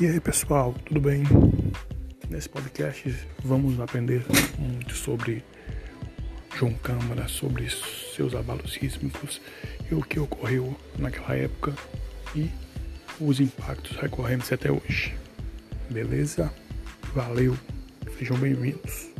E aí pessoal, tudo bem? Nesse podcast vamos aprender muito sobre João Câmara, sobre seus abalos sísmicos e o que ocorreu naquela época e os impactos recorrentes até hoje. Beleza? Valeu, sejam bem-vindos.